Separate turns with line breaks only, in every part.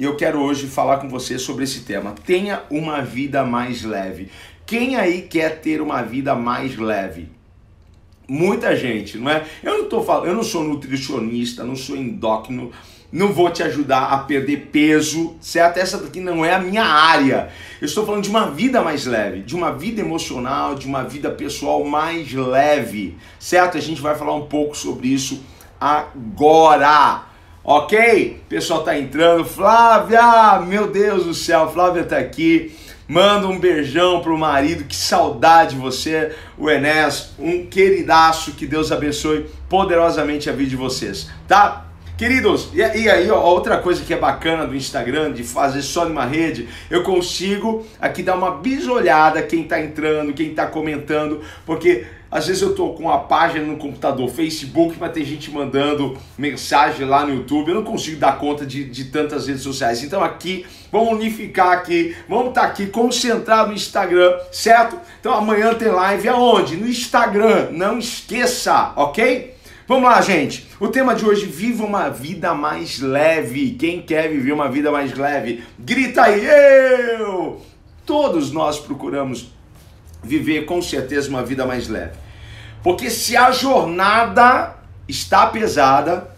e eu quero hoje falar com você sobre esse tema. Tenha uma vida mais leve. Quem aí quer ter uma vida mais leve? Muita gente, não é? Eu não tô falando, eu não sou nutricionista, não sou endócrino, não vou te ajudar a perder peso, certo? Essa daqui não é a minha área. Eu estou falando de uma vida mais leve, de uma vida emocional, de uma vida pessoal mais leve, certo? A gente vai falar um pouco sobre isso agora. Ok? Pessoal tá entrando. Flávia, meu Deus do céu, Flávia tá aqui. Manda um beijão pro marido, que saudade de você, o Enes, um queridaço, que Deus abençoe poderosamente a vida de vocês, tá? Queridos, e aí, ó, outra coisa que é bacana do Instagram, de fazer só numa rede, eu consigo aqui dar uma bisolhada quem tá entrando, quem tá comentando, porque às vezes eu tô com a página no computador, Facebook, mas tem gente mandando mensagem lá no YouTube. Eu não consigo dar conta de, de tantas redes sociais. Então aqui, vamos unificar aqui, vamos estar tá aqui concentrado no Instagram, certo? Então amanhã tem live aonde? No Instagram. Não esqueça, ok? Vamos lá, gente. O tema de hoje, viva uma vida mais leve. Quem quer viver uma vida mais leve? Grita aí, eu! Todos nós procuramos viver com certeza uma vida mais leve. Porque se a jornada está pesada,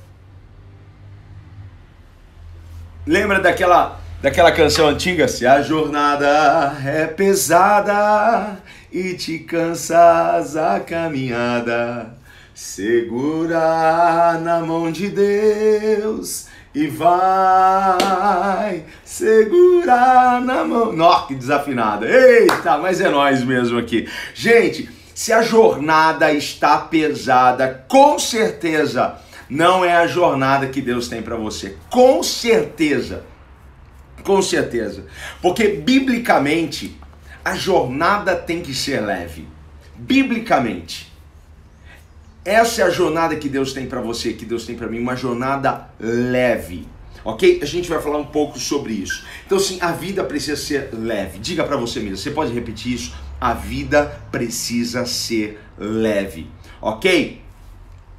lembra daquela daquela canção antiga? Se a jornada é pesada e te cansas a caminhada, segura na mão de Deus e vai segurar na mão. Nó, que desafinada. Eita, mas é nós mesmo aqui. Gente, se a jornada está pesada, com certeza não é a jornada que Deus tem para você. Com certeza. Com certeza. Porque biblicamente a jornada tem que ser leve. Biblicamente. Essa é a jornada que Deus tem para você, que Deus tem para mim, uma jornada leve. Ok? A gente vai falar um pouco sobre isso. Então, sim, a vida precisa ser leve. Diga para você mesmo, você pode repetir isso? A vida precisa ser leve. Ok?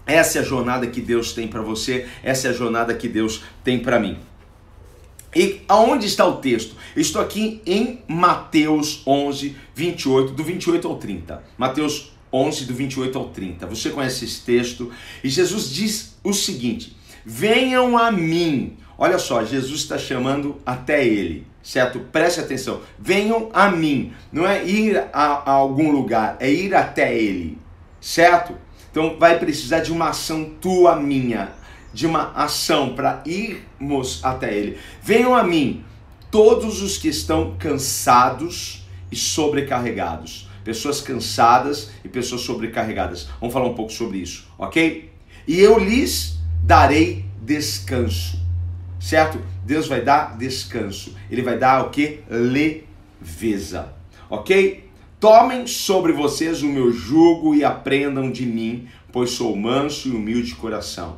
Essa é a jornada que Deus tem para você, essa é a jornada que Deus tem para mim. E aonde está o texto? Estou aqui em Mateus 11, 28, do 28 ao 30. Mateus 11, do 28 ao 30. Você conhece esse texto? E Jesus diz o seguinte: Venham a mim. Olha só, Jesus está chamando até ele, certo? Preste atenção. Venham a mim. Não é ir a, a algum lugar, é ir até ele, certo? Então vai precisar de uma ação tua, minha, de uma ação para irmos até ele. Venham a mim, todos os que estão cansados e sobrecarregados pessoas cansadas e pessoas sobrecarregadas. Vamos falar um pouco sobre isso, ok? E eu lhes darei descanso, certo? Deus vai dar descanso. Ele vai dar o que? Leveza, ok? Tomem sobre vocês o meu jugo e aprendam de mim, pois sou manso e humilde de coração.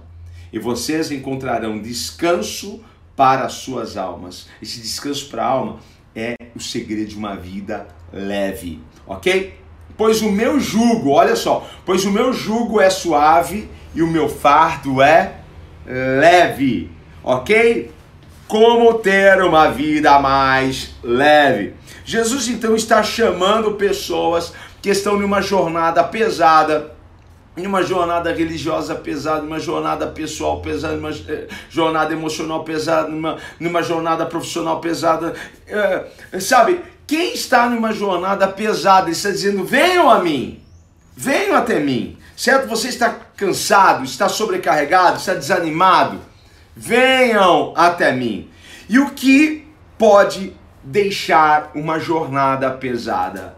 E vocês encontrarão descanso para as suas almas. Esse descanso para a alma é o segredo de uma vida leve ok? Pois o meu jugo, olha só, pois o meu jugo é suave e o meu fardo é leve, ok? Como ter uma vida mais leve. Jesus então está chamando pessoas que estão numa jornada pesada, em uma jornada religiosa pesada, numa jornada pessoal pesada, numa eh, jornada emocional pesada, numa, numa jornada profissional pesada, é, sabe? Quem está numa jornada pesada está dizendo: venham a mim, venham até mim, certo? Você está cansado, está sobrecarregado, está desanimado, venham até mim. E o que pode deixar uma jornada pesada?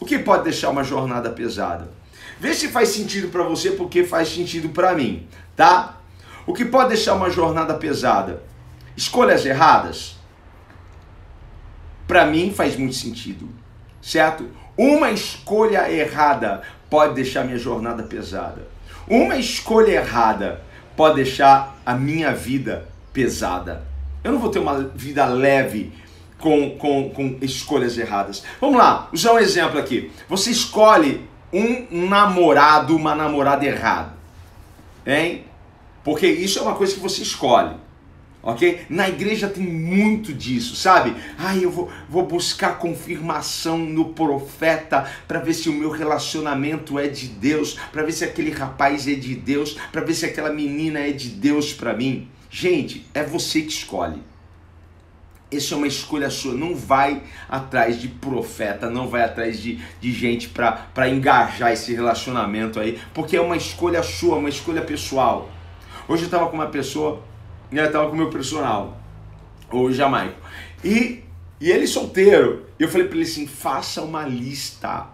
O que pode deixar uma jornada pesada? Vê se faz sentido para você, porque faz sentido para mim, tá? O que pode deixar uma jornada pesada? Escolhas erradas para mim faz muito sentido, certo? Uma escolha errada pode deixar minha jornada pesada. Uma escolha errada pode deixar a minha vida pesada. Eu não vou ter uma vida leve com, com, com escolhas erradas. Vamos lá, usar um exemplo aqui. Você escolhe um namorado, uma namorada errada. Hein? Porque isso é uma coisa que você escolhe. ok? Na igreja tem muito disso, sabe? Ai, eu vou, vou buscar confirmação no profeta para ver se o meu relacionamento é de Deus, para ver se aquele rapaz é de Deus, para ver se aquela menina é de Deus para mim. Gente, é você que escolhe. Isso é uma escolha sua. Não vai atrás de profeta, não vai atrás de, de gente para engajar esse relacionamento aí, porque é uma escolha sua, uma escolha pessoal. Hoje eu estava com uma pessoa e ela tava com meu personal, o Jamaico. E, e ele solteiro. Eu falei para ele assim: faça uma lista.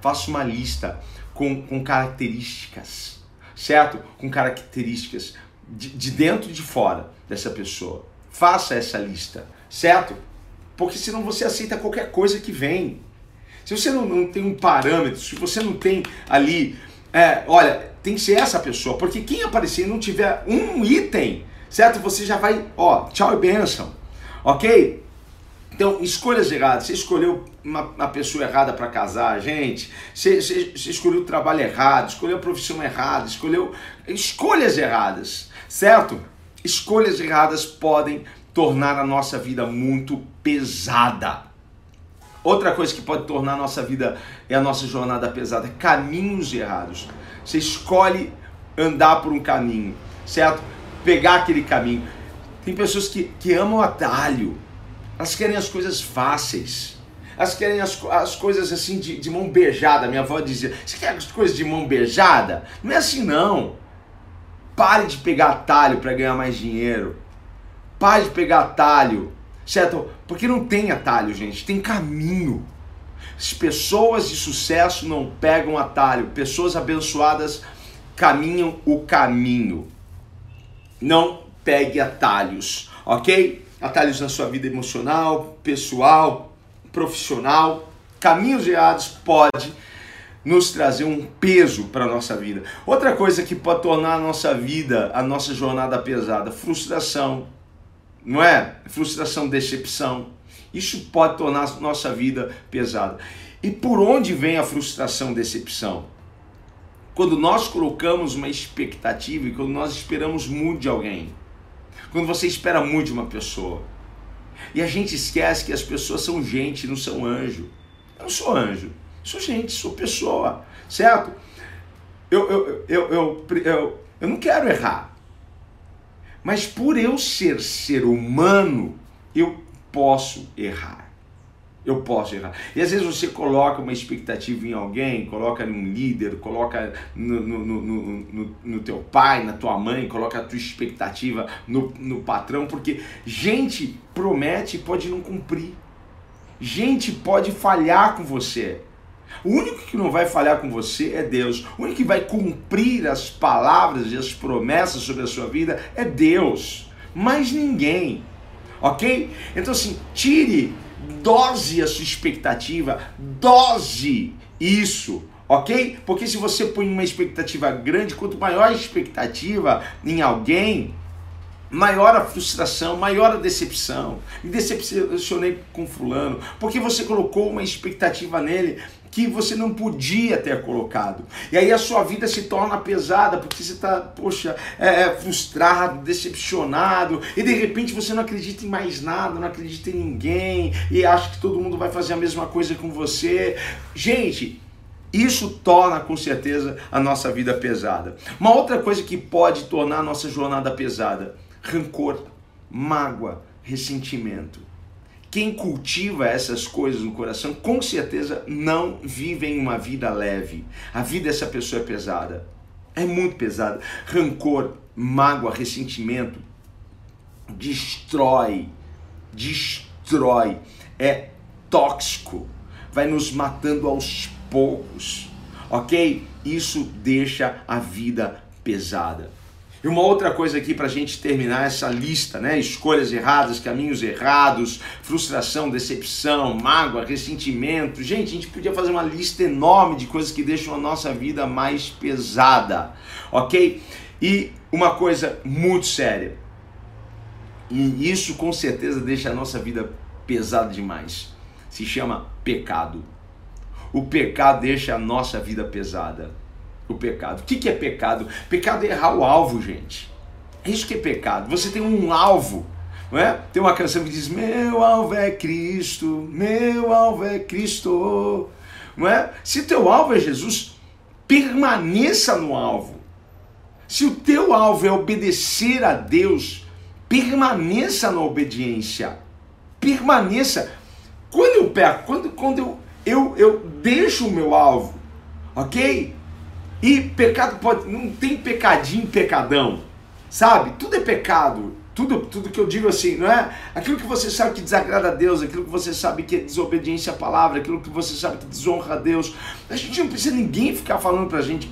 Faça uma lista com, com características, certo? Com características de, de dentro e de fora dessa pessoa. Faça essa lista, certo? Porque senão você aceita qualquer coisa que vem. Se você não, não tem um parâmetro, se você não tem ali, é, olha, tem que ser essa pessoa, porque quem aparecer e não tiver um item certo? Você já vai, ó, tchau e benção, ok? Então, escolhas erradas. Você escolheu uma, uma pessoa errada para casar, gente. Você, você, você, escolheu o trabalho errado, escolheu a profissão errada, escolheu escolhas erradas, certo? Escolhas erradas podem tornar a nossa vida muito pesada. Outra coisa que pode tornar a nossa vida e a nossa jornada pesada, caminhos errados. Você escolhe andar por um caminho, certo? pegar aquele caminho. Tem pessoas que, que amam atalho, elas querem as coisas fáceis, elas querem as, as coisas assim de, de mão beijada. Minha avó dizia: Você quer as coisas de mão beijada? Não é assim não. Pare de pegar atalho para ganhar mais dinheiro. Pare de pegar atalho, certo? Porque não tem atalho, gente, tem caminho. As pessoas de sucesso não pegam atalho, pessoas abençoadas caminham o caminho. Não pegue atalhos, ok? Atalhos na sua vida emocional, pessoal, profissional. Caminhos errados pode nos trazer um peso para a nossa vida. Outra coisa que pode tornar a nossa vida, a nossa jornada pesada, frustração, não é? Frustração, decepção. Isso pode tornar nossa vida pesada. E por onde vem a frustração, decepção? Quando nós colocamos uma expectativa e quando nós esperamos muito de alguém. Quando você espera muito de uma pessoa. E a gente esquece que as pessoas são gente, não são anjo. Eu não sou anjo, sou gente, sou pessoa, certo? Eu, eu, eu, eu, eu não quero errar. Mas por eu ser ser humano, eu posso errar eu posso errar. E às vezes você coloca uma expectativa em alguém, coloca em um líder, coloca no, no, no, no, no teu pai, na tua mãe, coloca a tua expectativa no, no patrão, porque gente promete e pode não cumprir. Gente pode falhar com você. O único que não vai falhar com você é Deus. O único que vai cumprir as palavras e as promessas sobre a sua vida é Deus. Mais ninguém. Ok? Então, assim, tire dose a sua expectativa, dose isso, ok? Porque se você põe uma expectativa grande, quanto maior a expectativa em alguém, maior a frustração, maior a decepção. Me decepcionei com fulano, porque você colocou uma expectativa nele que você não podia ter colocado. E aí a sua vida se torna pesada, porque você está, poxa, é, é, frustrado, decepcionado, e de repente você não acredita em mais nada, não acredita em ninguém, e acha que todo mundo vai fazer a mesma coisa com você. Gente, isso torna com certeza a nossa vida pesada. Uma outra coisa que pode tornar a nossa jornada pesada rancor, mágoa, ressentimento. Quem cultiva essas coisas no coração, com certeza não vive em uma vida leve. A vida dessa pessoa é pesada. É muito pesada. Rancor, mágoa, ressentimento destrói, destrói. É tóxico. Vai nos matando aos poucos. OK? Isso deixa a vida pesada. E uma outra coisa aqui para a gente terminar essa lista, né? Escolhas erradas, caminhos errados, frustração, decepção, mágoa, ressentimento. Gente, a gente podia fazer uma lista enorme de coisas que deixam a nossa vida mais pesada, ok? E uma coisa muito séria, e isso com certeza deixa a nossa vida pesada demais, se chama pecado. O pecado deixa a nossa vida pesada o pecado. O que, é pecado? Pecado é errar o alvo, gente. É isso que é pecado. Você tem um alvo Não é? Tem uma canção que diz: Meu alvo é Cristo, meu alvo é Cristo. Não é? Se teu alvo é Jesus, permaneça no alvo. Se o teu alvo é obedecer a Deus, permaneça na obediência. Permaneça. Quando eu pego, quando, quando eu, eu, eu deixo o meu alvo, ok? E pecado pode. Não tem pecadinho, pecadão. Sabe? Tudo é pecado. Tudo, tudo que eu digo assim, não é? Aquilo que você sabe que desagrada a Deus, aquilo que você sabe que é desobediência à palavra, aquilo que você sabe que desonra a Deus. A gente não precisa ninguém ficar falando pra gente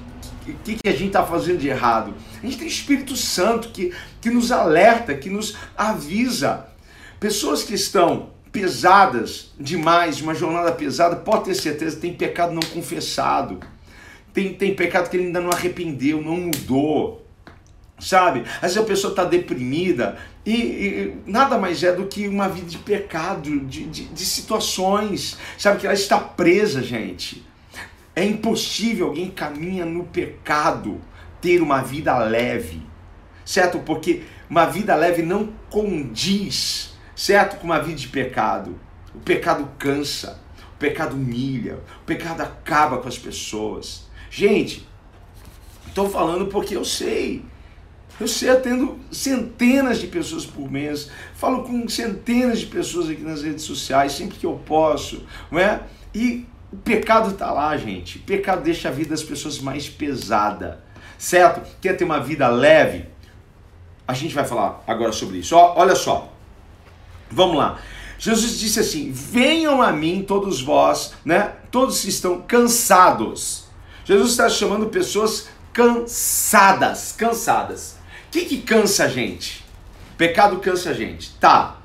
o que, que a gente está fazendo de errado. A gente tem Espírito Santo que, que nos alerta, que nos avisa. Pessoas que estão pesadas demais, uma jornada pesada, pode ter certeza, tem pecado não confessado. Tem, tem pecado que ele ainda não arrependeu, não mudou sabe? Às vezes a pessoa está deprimida e, e, nada mais é do que uma vida de pecado, de, de, de, situações, sabe? Que ela está presa, gente. É impossível alguém caminha no pecado ter uma vida leve, certo? Porque uma vida leve não condiz, certo? Com uma vida de pecado. O pecado cansa, o pecado humilha, o pecado acaba com as pessoas. Gente, estou falando porque eu sei. Eu sei, atendo centenas de pessoas por mês, falo com centenas de pessoas aqui nas redes sociais, sempre que eu posso, não é? E o pecado está lá, gente. O pecado deixa a vida das pessoas mais pesada, certo? Quer ter uma vida leve? A gente vai falar agora sobre isso. Ó, olha só, vamos lá. Jesus disse assim: Venham a mim, todos vós, né? Todos que estão cansados. Jesus está chamando pessoas cansadas, cansadas que, que cansa a gente? Pecado cansa a gente. Tá.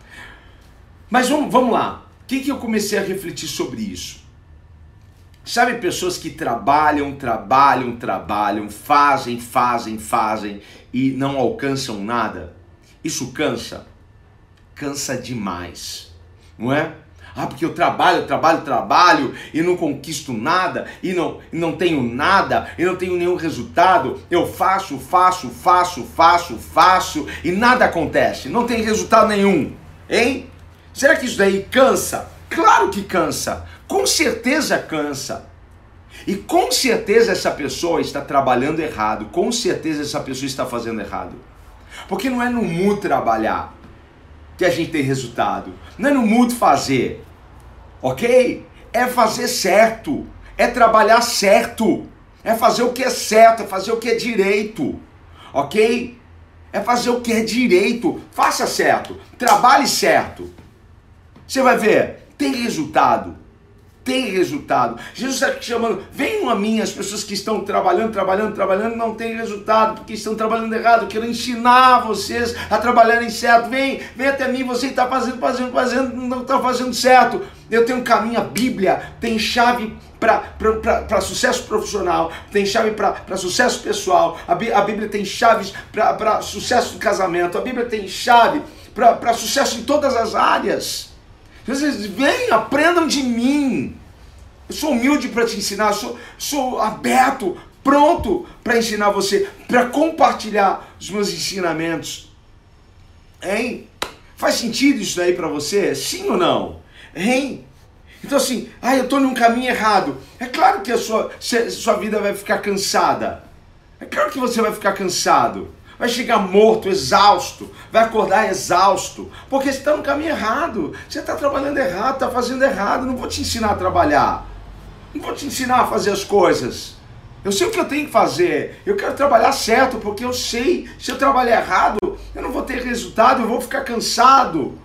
Mas vamos, vamos lá. O que, que eu comecei a refletir sobre isso? Sabe pessoas que trabalham, trabalham, trabalham, fazem, fazem, fazem e não alcançam nada? Isso cansa? Cansa demais, não é? Ah, porque eu trabalho, trabalho, trabalho e não conquisto nada e não, não tenho nada e não tenho nenhum resultado. Eu faço, faço, faço, faço, faço e nada acontece. Não tem resultado nenhum, hein? Será que isso daí cansa? Claro que cansa. Com certeza cansa. E com certeza essa pessoa está trabalhando errado. Com certeza essa pessoa está fazendo errado. Porque não é no mu trabalhar que a gente tem resultado. Não é no muito fazer, ok? É fazer certo, é trabalhar certo, é fazer o que é certo, é fazer o que é direito, ok? É fazer o que é direito, faça certo, trabalhe certo. Você vai ver, tem resultado tem resultado. Jesus está chamando, venham a mim as pessoas que estão trabalhando, trabalhando, trabalhando, não tem resultado, porque estão trabalhando errado. Eu quero ensinar vocês a trabalharem certo. Vem, vem até mim, você está fazendo, fazendo, fazendo, não está fazendo certo. Eu tenho um caminho, a Bíblia tem chave para sucesso profissional, tem chave para sucesso pessoal, a, a Bíblia tem chaves para sucesso do casamento, a Bíblia tem chave para sucesso em todas as áreas. Jesus, vem, aprendam de mim. Eu sou humilde para te ensinar, sou, sou aberto, pronto para ensinar você, para compartilhar os meus ensinamentos. Hein? Faz sentido isso daí para você? Sim ou não? Hein? Então assim, ah, eu estou num caminho errado. É claro que a sua, sua vida vai ficar cansada. É claro que você vai ficar cansado vai chegar morto, exausto, vai acordar exausto, porque você está no caminho errado, você está trabalhando errado, está fazendo errado, não vou te ensinar a trabalhar, não vou te ensinar a fazer as coisas. Eu sei o que eu tenho que fazer, eu quero trabalhar certo, porque eu sei, se eu trabalhar errado, eu não vou ter resultado, eu vou ficar cansado.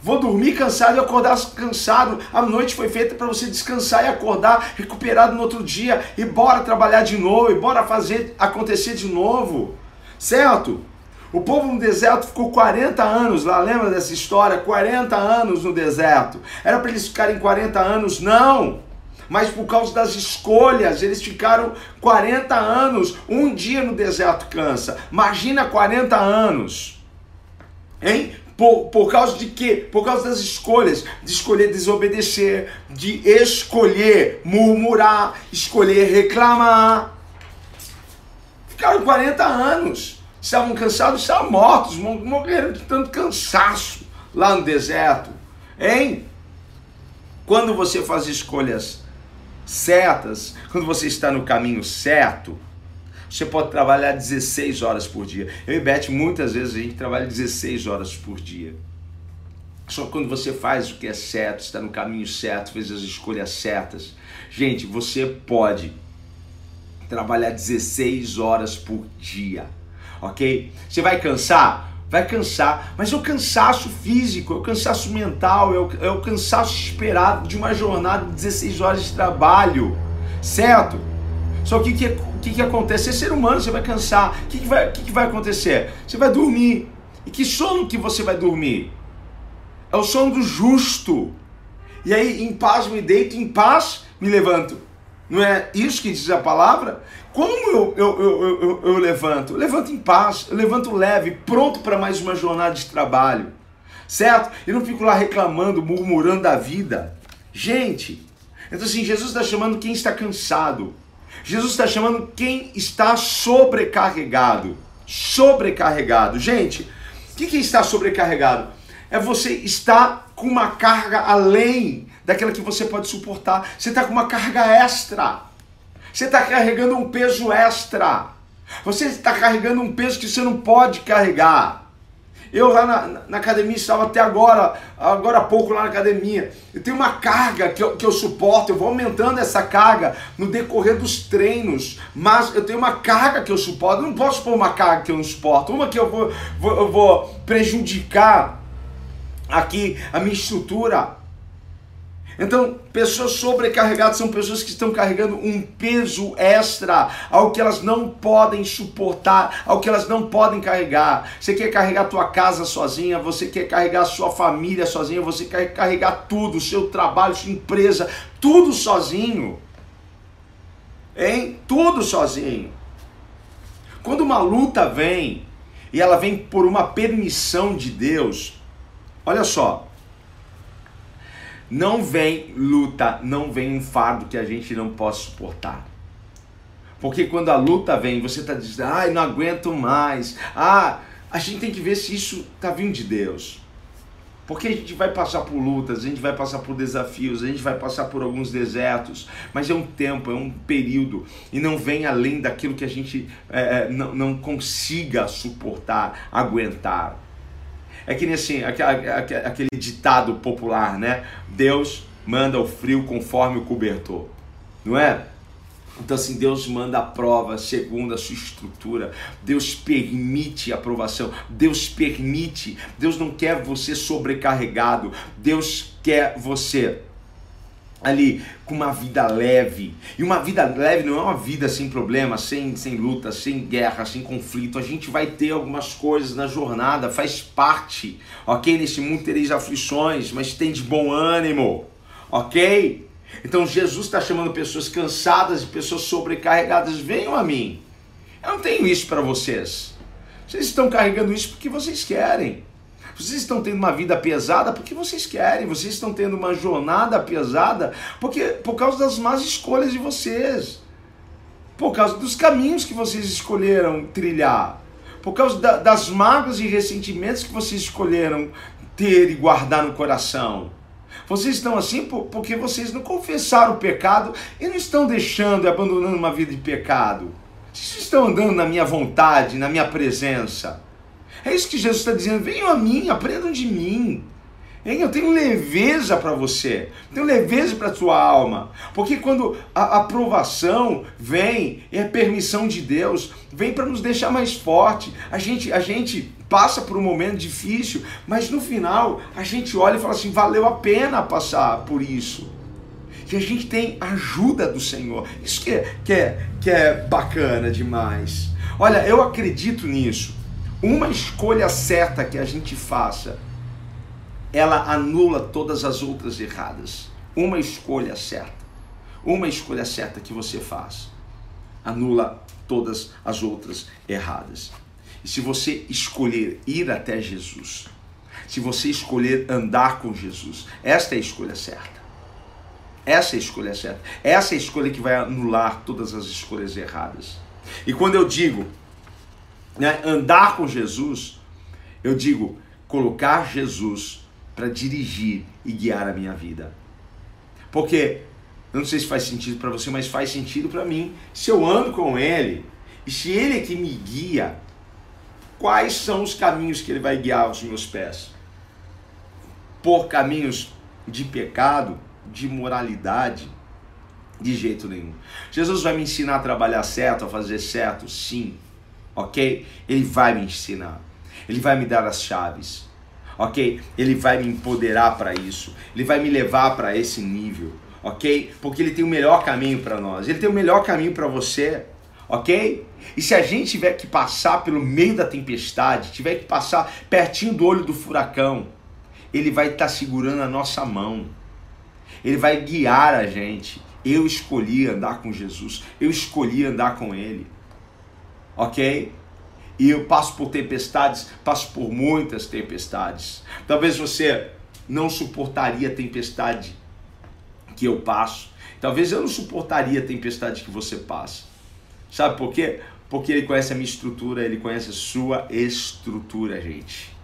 Vou dormir cansado e acordar cansado. A noite foi feita para você descansar e acordar recuperado no outro dia e bora trabalhar de novo, e bora fazer acontecer de novo. Certo? O povo no deserto ficou 40 anos lá, lembra dessa história? 40 anos no deserto. Era para eles ficarem 40 anos? Não! Mas por causa das escolhas, eles ficaram 40 anos. Um dia no deserto cansa. Imagina 40 anos. Hein? Por, por causa de quê? Por causa das escolhas. De escolher desobedecer, de escolher murmurar, escolher reclamar. Ficaram 40 anos. Estavam cansados, estavam mortos, morreram de tanto cansaço. lá no deserto, hein? Quando você faz escolhas certas, quando você está no caminho certo, você pode trabalhar 16 horas por dia. Eu e Beth, muitas vezes a gente trabalha 16 horas por dia. Só quando você faz o que é certo, está no caminho certo, fez as escolhas certas. Gente, você pode trabalhar 16 horas por dia, ok? Você vai cansar? Vai cansar, mas é o cansaço físico, é o cansaço mental, é o, é o cansaço esperado de uma jornada de 16 horas de trabalho, certo? Só que o que, que, que acontece? É ser humano, você vai cansar. O que, que, vai, que, que vai acontecer? Você vai dormir. E que sono que você vai dormir? É o sono do justo. E aí, em paz me deito, em paz me levanto. Não é isso que diz a palavra? Como eu, eu, eu, eu, eu levanto? Eu levanto em paz, eu levanto leve, pronto para mais uma jornada de trabalho. Certo? Eu não fico lá reclamando, murmurando da vida. Gente, então assim, Jesus está chamando quem está cansado. Jesus está chamando quem está sobrecarregado. Sobrecarregado. Gente, o que, que está sobrecarregado? É você estar com uma carga além daquela que você pode suportar. Você está com uma carga extra. Você está carregando um peso extra. Você está carregando um peso que você não pode carregar. Eu lá na, na, academia estava até agora, agora há pouco lá na academia. Eu tenho uma carga que eu, que eu suporto, eu vou aumentando essa carga no decorrer dos treinos, mas eu tenho uma carga que eu suporto. Eu não posso pôr uma carga que eu não suporto, uma que eu vou, vou, eu vou prejudicar aqui a minha estrutura. Então, pessoas sobrecarregadas são pessoas que estão carregando um peso extra ao que elas não podem suportar, ao que elas não podem carregar. Você quer carregar a tua casa sozinha, você quer carregar a sua família sozinha, você quer carregar tudo, seu trabalho, sua empresa, tudo sozinho. Hein? Tudo sozinho. Quando uma luta vem, e ela vem por uma permissão de Deus, olha só, não vem luta, não vem um fardo que a gente não possa suportar. Porque quando a luta vem, você está dizendo, ai, não aguento mais. Ah, a gente tem que ver se isso está vindo de Deus. Porque a gente vai passar por lutas, a gente vai passar por desafios, a gente vai passar por alguns desertos, mas é um tempo, é um período, e não vem além daquilo que a gente é, não, não consiga suportar, aguentar. É que nem assim, aquele ditado popular, né? Deus manda o frio conforme o cobertor, não é? Então, assim, Deus manda a prova segundo a sua estrutura. Deus permite a aprovação. Deus permite. Deus não quer você sobrecarregado. Deus quer você ali com uma vida leve. E uma vida leve não é uma vida sem problemas, sem, sem luta, sem guerra, sem conflito. A gente vai ter algumas coisas na jornada, faz parte, ok? Nesse mundo tereis aflições, mas tem de bom ânimo, ok? Então Jesus está chamando pessoas cansadas e pessoas sobrecarregadas, venham a mim. Eu não tenho isso para vocês. Vocês estão carregando isso porque vocês querem. Vocês estão tendo uma vida pesada porque vocês querem, vocês estão tendo uma jornada pesada porque por causa das más escolhas de vocês. Por causa dos caminhos que vocês escolheram trilhar. Por causa da, das mágoas e ressentimentos que vocês escolheram ter e guardar no coração. Vocês estão assim porque vocês não confessaram o pecado e não estão deixando e abandonando uma vida de pecado. Vocês estão andando na minha vontade, na minha presença. É isso que Jesus está dizendo. Venham a mim, aprendam de mim. Hein? Eu tenho leveza para você, tenho leveza para a tua alma, porque quando a aprovação vem, é permissão de Deus, vem para nos deixar mais forte. A gente, a gente passa por um momento difícil, mas no final a gente olha e fala assim: valeu a pena passar por isso. E a gente tem ajuda do Senhor. Isso que é, que é, que é bacana demais. Olha, eu acredito nisso uma escolha certa que a gente faça, ela anula todas as outras erradas. Uma escolha certa. Uma escolha certa que você faz anula todas as outras erradas. E se você escolher ir até Jesus, se você escolher andar com Jesus, esta é a escolha certa. Essa é a escolha certa. Essa é a escolha que vai anular todas as escolhas erradas. E quando eu digo né, andar com Jesus, eu digo colocar Jesus para dirigir e guiar a minha vida. Porque eu não sei se faz sentido para você, mas faz sentido para mim. Se eu ando com ele e se ele é que me guia, quais são os caminhos que ele vai guiar os meus pés? Por caminhos de pecado, de moralidade, de jeito nenhum. Jesus vai me ensinar a trabalhar certo, a fazer certo? Sim. Ok? Ele vai me ensinar. Ele vai me dar as chaves. Ok? Ele vai me empoderar para isso. Ele vai me levar para esse nível. Ok? Porque ele tem o melhor caminho para nós. Ele tem o melhor caminho para você. Ok? E se a gente tiver que passar pelo meio da tempestade, tiver que passar pertinho do olho do furacão, ele vai estar tá segurando a nossa mão. Ele vai guiar a gente. Eu escolhi andar com Jesus. Eu escolhi andar com Ele. Ok? E eu passo por tempestades, passo por muitas tempestades. Talvez você não suportaria a tempestade que eu passo. Talvez eu não suportaria a tempestade que você passa. Sabe por quê? Porque ele conhece a minha estrutura, ele conhece a sua estrutura, gente.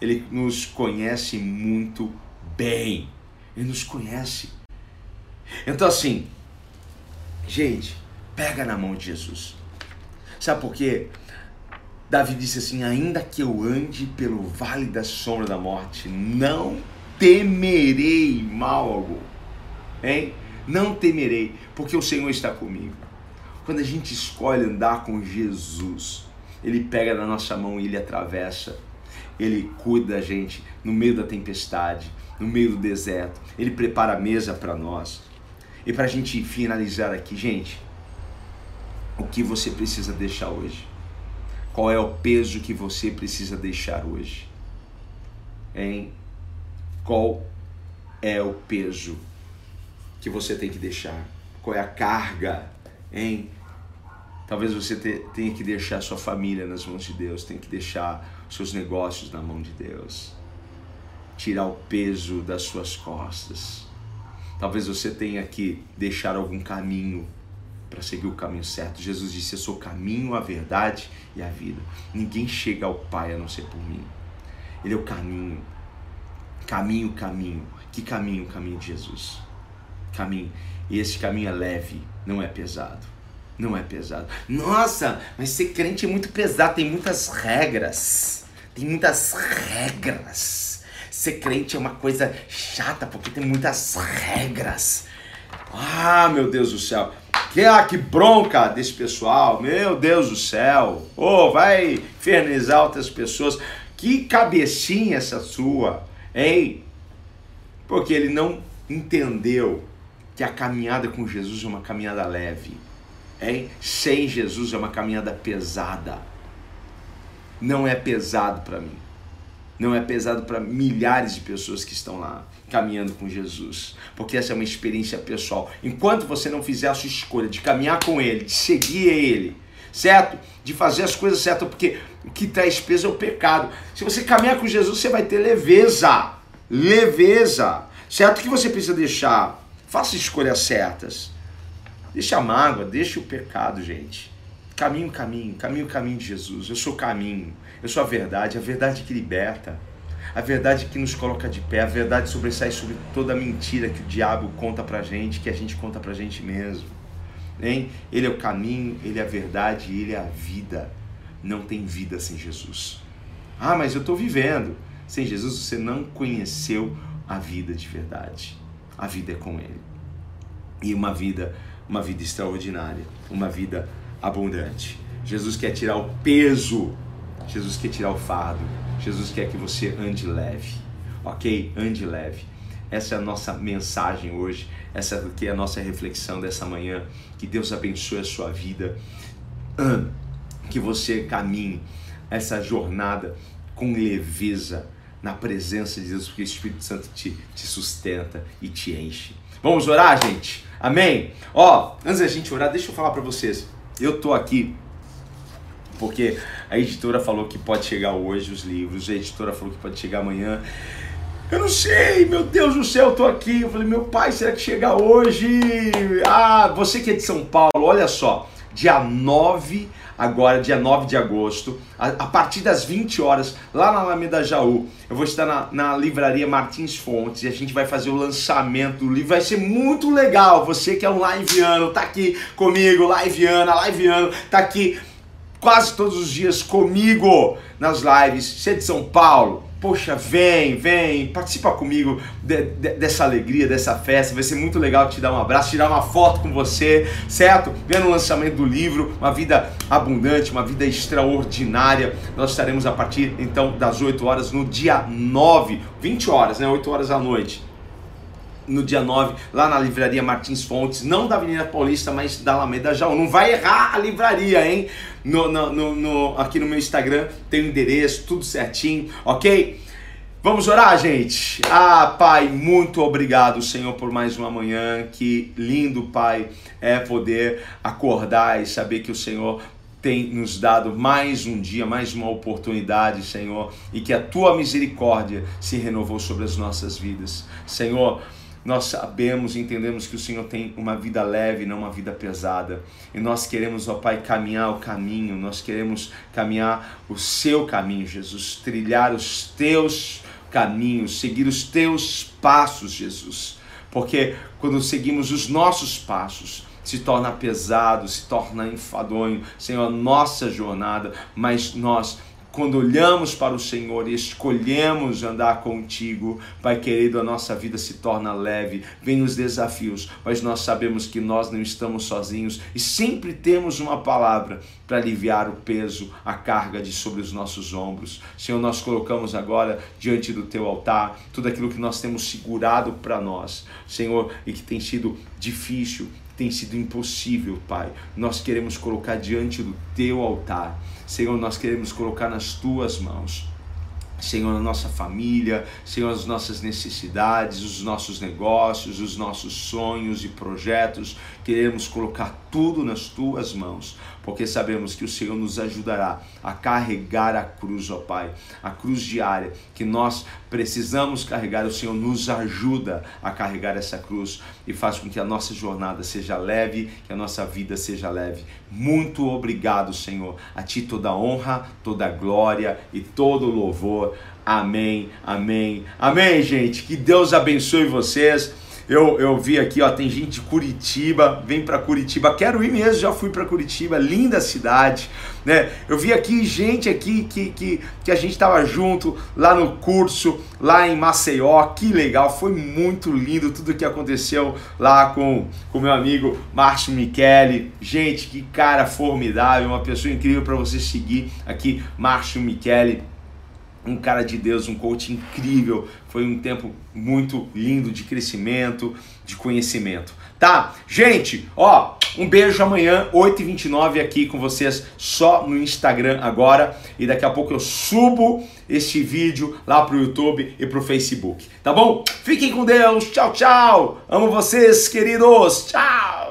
Ele nos conhece muito bem. Ele nos conhece. Então, assim, gente, pega na mão de Jesus. Sabe por quê? Davi disse assim: Ainda que eu ande pelo vale da sombra da morte, não temerei mal algum. Hein? Não temerei, porque o Senhor está comigo. Quando a gente escolhe andar com Jesus, Ele pega na nossa mão e Ele atravessa. Ele cuida da gente no meio da tempestade, no meio do deserto. Ele prepara a mesa para nós. E para a gente finalizar aqui, gente, o que você precisa deixar hoje? Qual é o peso que você precisa deixar hoje? Hein? Qual é o peso que você tem que deixar? Qual é a carga? Hein? Talvez você tenha que deixar sua família nas mãos de Deus, tem que deixar seus negócios na mão de Deus. Tirar o peso das suas costas Talvez você tenha que deixar algum caminho para seguir o caminho certo. Jesus disse: Eu sou o caminho, a verdade e a vida. Ninguém chega ao Pai a não ser por mim. Ele é o caminho. Caminho, caminho. Que caminho? O caminho de Jesus. Caminho. E esse caminho é leve, não é pesado. Não é pesado. Nossa, mas ser crente é muito pesado, tem muitas regras. Tem muitas regras Ser crente é uma coisa chata porque tem muitas regras. Ah, meu Deus do céu. Que, ah, que bronca desse pessoal. Meu Deus do céu. Oh, vai infernizar outras pessoas. Que cabecinha essa sua, hein? Porque ele não entendeu que a caminhada com Jesus é uma caminhada leve. Hein? Sem Jesus é uma caminhada pesada. Não é pesado para mim não é pesado para milhares de pessoas que estão lá caminhando com Jesus, porque essa é uma experiência pessoal. Enquanto você não fizer a sua escolha de caminhar com Ele, de seguir Ele, certo? De fazer as coisas certas, porque o que traz peso é o pecado. Se você caminhar com Jesus, você vai ter leveza, leveza, certo? Que você precisa deixar? Faça escolhas certas. Deixa a mágoa, deixa o pecado, gente. Caminho, caminho, caminho, caminho de Jesus. Eu sou o caminho. Eu sou a verdade, a verdade que liberta, a verdade que nos coloca de pé, a verdade sobressai sobre toda a mentira que o diabo conta pra gente, que a gente conta pra gente mesmo. Hein? Ele é o caminho, ele é a verdade, ele é a vida. Não tem vida sem Jesus. Ah, mas eu estou vivendo. Sem Jesus você não conheceu a vida de verdade. A vida é com ele. E uma vida, uma vida extraordinária, uma vida abundante. Jesus quer tirar o peso Jesus quer tirar o fardo. Jesus quer que você ande leve. Ok? Ande leve. Essa é a nossa mensagem hoje. Essa aqui é a nossa reflexão dessa manhã. Que Deus abençoe a sua vida. Que você caminhe essa jornada com leveza na presença de Deus, porque o Espírito Santo te, te sustenta e te enche. Vamos orar, gente? Amém? Ó, antes da gente orar, deixa eu falar para vocês. Eu tô aqui porque a editora falou que pode chegar hoje os livros, a editora falou que pode chegar amanhã. Eu não sei, meu Deus do céu, eu tô aqui. Eu falei, meu pai, será que chega hoje? Ah, você que é de São Paulo, olha só. Dia 9 agora, dia 9 de agosto, a, a, partir das 20 horas, lá na Alameda Jaú. Eu vou estar na, na livraria Martins Fontes e a gente vai fazer o lançamento do livro. Vai ser muito legal. Você que é um liveano, tá aqui comigo, liveana, liveano, tá aqui quase todos os dias comigo nas lives. Você é de São Paulo, Poxa, vem, vem, participa comigo de, de, dessa alegria, dessa festa. Vai ser muito legal te dar um abraço, tirar uma foto com você, certo? Vendo o lançamento do livro, Uma Vida Abundante, Uma Vida Extraordinária. Nós estaremos a partir então das 8 horas no dia 9, 20 horas, né? 8 horas da noite no dia 9, lá na livraria Martins Fontes, não da Avenida Paulista, mas da Alameda Jaú. Não vai errar a livraria, hein? No, no, no, no, aqui no meu Instagram tem o endereço, tudo certinho, ok? Vamos orar, gente. Ah, Pai, muito obrigado, Senhor, por mais uma manhã. Que lindo, Pai, é poder acordar e saber que o Senhor tem nos dado mais um dia, mais uma oportunidade, Senhor, e que a tua misericórdia se renovou sobre as nossas vidas. Senhor, nós sabemos e entendemos que o Senhor tem uma vida leve, não uma vida pesada. E nós queremos, ó Pai, caminhar o caminho, nós queremos caminhar o seu caminho, Jesus, trilhar os teus caminhos, seguir os teus passos, Jesus. Porque quando seguimos os nossos passos, se torna pesado, se torna enfadonho, Senhor, a nossa jornada, mas nós quando olhamos para o Senhor e escolhemos andar contigo, Pai querido, a nossa vida se torna leve, vem os desafios, mas nós sabemos que nós não estamos sozinhos e sempre temos uma palavra para aliviar o peso, a carga de sobre os nossos ombros. Senhor, nós colocamos agora diante do teu altar tudo aquilo que nós temos segurado para nós, Senhor, e que tem sido difícil, tem sido impossível, Pai. Nós queremos colocar diante do teu altar. Senhor, nós queremos colocar nas tuas mãos. Senhor, a nossa família, Senhor, as nossas necessidades, os nossos negócios, os nossos sonhos e projetos, queremos colocar tudo nas tuas mãos, porque sabemos que o Senhor nos ajudará a carregar a cruz, ó Pai, a cruz diária que nós precisamos carregar. O Senhor nos ajuda a carregar essa cruz e faz com que a nossa jornada seja leve, que a nossa vida seja leve. Muito obrigado, Senhor. A Ti toda honra, toda glória e todo louvor. Amém, amém, amém, gente. Que Deus abençoe vocês. Eu, eu vi aqui, ó, tem gente de Curitiba, vem para Curitiba, quero ir mesmo, já fui para Curitiba, linda cidade, né? Eu vi aqui gente aqui que, que, que a gente tava junto lá no curso, lá em Maceió, que legal, foi muito lindo tudo que aconteceu lá com o meu amigo Márcio Michele. Gente, que cara formidável, uma pessoa incrível para você seguir aqui, Márcio Michele um cara de Deus, um coach incrível. Foi um tempo muito lindo de crescimento, de conhecimento. Tá? Gente, ó, um beijo amanhã, 8h29 aqui com vocês, só no Instagram agora. E daqui a pouco eu subo este vídeo lá pro YouTube e pro Facebook. Tá bom? Fiquem com Deus. Tchau, tchau. Amo vocês, queridos. Tchau.